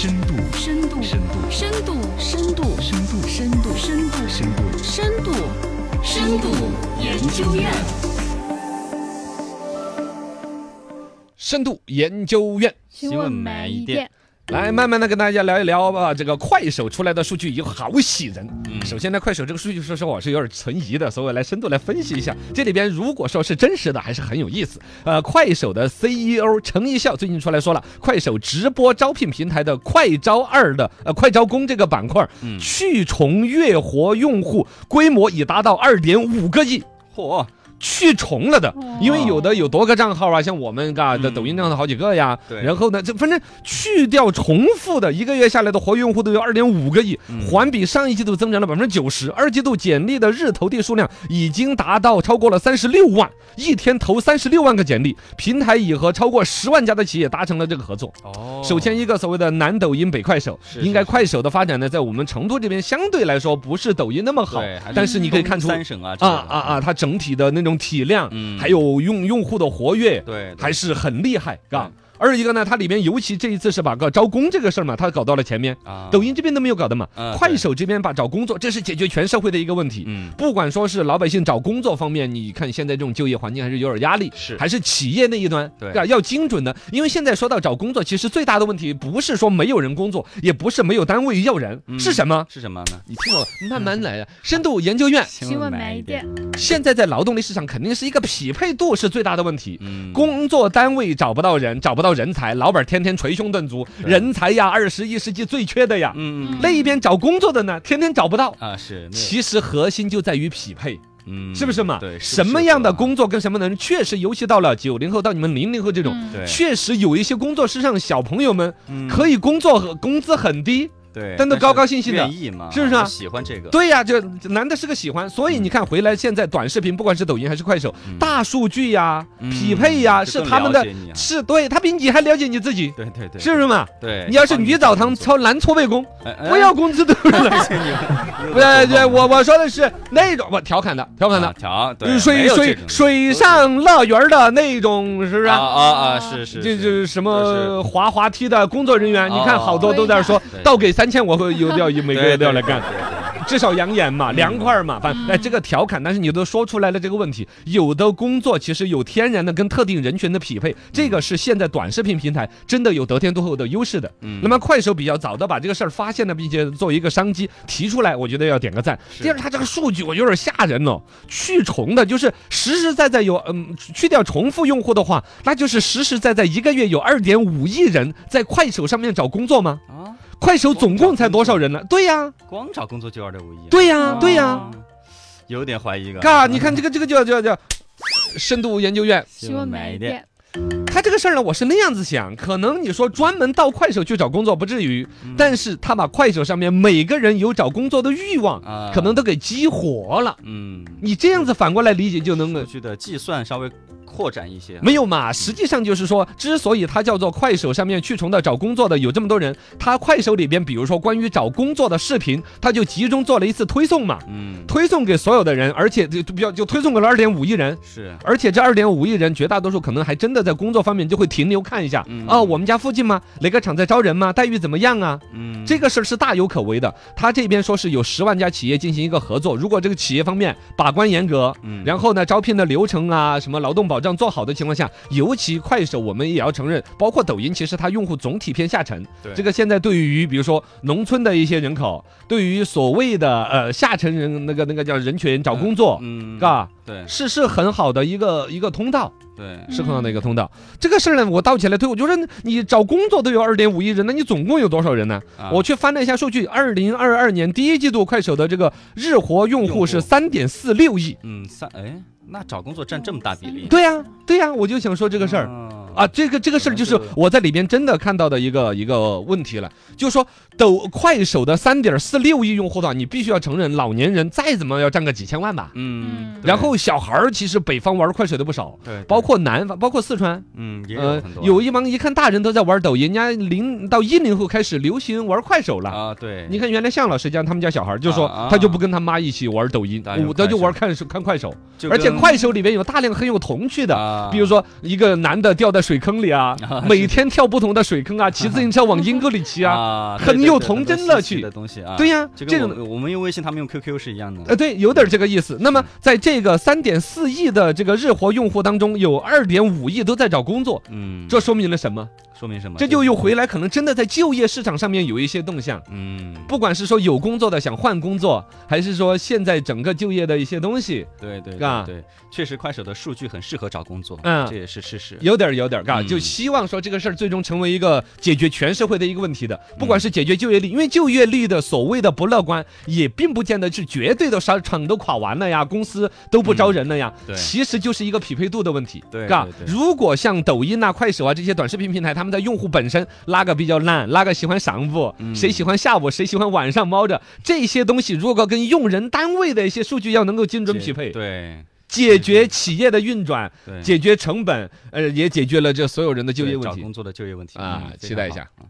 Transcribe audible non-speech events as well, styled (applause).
深度，深度，深度，深度，深度，深度，深度，深度，深度，深度，深度研究院。深度研究院。新闻慢一点。来慢慢的跟大家聊一聊吧。这个快手出来的数据有好喜人。嗯首先呢，快手这个数据说实话我是有点存疑的，所以我来深度来分析一下。这里边如果说是真实的，还是很有意思。呃，快手的 CEO 程一笑最近出来说了，快手直播招聘平台的快招二的呃快招工这个板块，嗯去重月活用户规模已达到二点五个亿。嚯，去重了的，因为有的有多个账号啊，像我们嘎的嗯抖音账号好几个呀。对然后呢，这反正去掉重复的，一个月下来的活跃用户都有二点五个亿，嗯环比上一季度增长了百分之九十。二季度简历的日投递数量已经达到超过了三十六万，一天投三十六万个简历。平台已和超过十万家的企业达成了这个合作。哦首先一个所谓的南抖音北快手，应该快手的发展呢，在我们成都这边相对来说不是抖音那么好对，但是你可以看出三省啊啊啊啊，，它整体的那种体量，嗯。还有用用户的活跃，对，对。还是很厉害，嘎对。二一个呢，它里面尤其这一次是把个招工这个事儿嘛，它搞到了前面，啊抖音这边都没有搞的嘛嗯，快手这边把找工作，这是解决全社会的一个问题。嗯不管说是老百姓找工作方面，你看现在这种就业环境还是有点压力，是还是企业那一端，对吧要精准的。因为现在说到找工作，其实最大的问题不是说没有人工作，也不是没有单位要人，嗯是什么？是什么呢？你听我慢慢来啊。深度研究院新闻慢一点。现在在劳动力市场肯定是一个匹配度是最大的问题。嗯，工作单位找不到人，找不到人才，老板天天捶胸顿足，人才呀，二十一世纪最缺的呀。嗯嗯那一边找工作的呢，天天找不到。啊是，其实核心就在于匹配，嗯是不是嘛？对，什么样的？工作跟什么的人，确实，尤其到了九零后到你们零零后这种，确实有一些工作是让小朋友们嗯可以工作和工资很低。对，但都高高兴兴的是不是啊喜欢这个，对呀，就男的是个喜欢，所以你看回来现在短视频，不管是抖音还是快手，嗯大数据呀、嗯匹配呀，就是他们的是对他比你还了解你自己，对对对，是不是嘛？对，你要是女澡堂操男搓背工，不要工资都是了。(laughs) (laughs) 你不对，对我我说的是那种，我调侃的，调侃的啊，调对水水水上乐园的那种，是不是啊啊？啊啊是是，这就是什么滑滑梯的工作人员，你看好多都在说，倒给三千，我会有要每个月都要来干。对对对至少养眼嘛，凉快儿嘛，反正哎这个调侃，但是你都说出来了这个问题，有的工作其实有天然的跟特定人群的匹配，这个是现在短视频平台真的有得天独厚的优势的。嗯那么快手比较早的把这个事儿发现了，并且作为一个商机提出来，我觉得要点个赞。第二，它这个数据我有点吓人哦，去重的就是实实在在有嗯去掉重复用户的话，那就是实实在在一个月有二点五亿人在快手上面找工作吗？啊，快手总共才多少人呢？对呀，光找工作就二点五亿，对呀，对呀。嗯，有点怀疑了。嘎，你看这个这个叫叫叫深度研究院，希望买一点。他这个事儿呢，我是那样子想，可能你说专门到快手去找工作不至于，嗯但是他把快手上面每个人有找工作的欲望，啊可能都给激活了。嗯，你这样子反过来理解就能够去的计算稍微扩展一些啊，没有嘛？实际上就是说，之所以它叫做快手上面去重的找工作的有这么多人，它快手里边，比如说关于找工作的视频，它就集中做了一次推送嘛，嗯，推送给所有的人，而且就就比较就推送给了二点五亿人。是而且这二点五亿人，绝大多数可能还真的在工作方面就会停留看一下，嗯哦，我们家附近吗？哪个厂在招人吗？待遇怎么样啊？嗯，这个事儿是大有可为的。他这边说是有十万家企业进行一个合作，如果这个企业方面把关严格，嗯然后呢，招聘的流程啊，什么劳动保障做好的情况下，尤其快手，我们也要承认，包括抖音，其实它用户总体偏下沉。对。这个现在对于比如说农村的一些人口，对于所谓的呃下沉人那个那个叫人群找工作，嗯，嘎、对是是很好的一个一个通道。对，是很好的一个通道。这个事儿呢，我倒起来推，我觉得你找工作都有二点五亿人，那你总共有多少人呢？啊我去翻了一下数据，二零二二年第一季度快手的这个日活用用户户是三点四六亿。嗯三哎，那找工作占这么大比例，对呀、对呀、我就想说这个事儿。啊啊，这个这个事儿就是我在里边真的看到的一个一个问题了，就是说抖快手的三点四六亿用户的话，你必须要承认，老年人再怎么要占个几千万吧。嗯，然后小孩儿其实北方玩快手的不少，对，对。包括南方，包括四川，嗯也有呃很，多有一帮一看大人都在玩抖音，人家零到一零后开始流行玩快手了。啊对，你看，原来向老师家他们家小孩就说他就不跟他妈一起玩抖音大，家我他就玩看手看快手，就而且快手里面有大量很有童趣的，啊。比如说一个男的掉在的水坑里啊啊，每天跳不同的水坑啊，(laughs) 骑自行车往阴沟里骑啊，啊，很有童真乐趣的东西啊。对呀，就这种跟我们我们用微信，他们用 QQ 是一样的。呃，对，有点这个意思。那么，在这个三点四亿的这个日活用户当中，有二点五亿都在找工作，嗯，这说明了什么？说明什么？这就又回来，可能真的在就业市场上面有一些动向。嗯，不管是说有工作的想换工作，还是说现在整个就业的一些东西，对对嘎对对，确实快手的数据很适合找工作，嗯。这也是事实。有点儿有点儿，嘎，嗯。就希望说这个事儿最终成为一个解决全社会的一个问题的，不管是解决就业率，因为就业率的所谓的不乐观，也并不见得是绝对的商场都垮完了呀，公司都不招人了呀，对。其实就是一个匹配度的问题，对如果像抖音啊、快手啊这些短视频平台，他们在用户本身哪个比较懒，哪个喜欢上午，嗯。谁喜欢下午，谁喜欢晚上猫着，这些东西如果跟用人单位的一些数据要能够精准匹配，对。解决企业的运转，对，解决成本，呃，也解决了这所有人的就业问题。找工作的就业问题。啊期待一下。嗯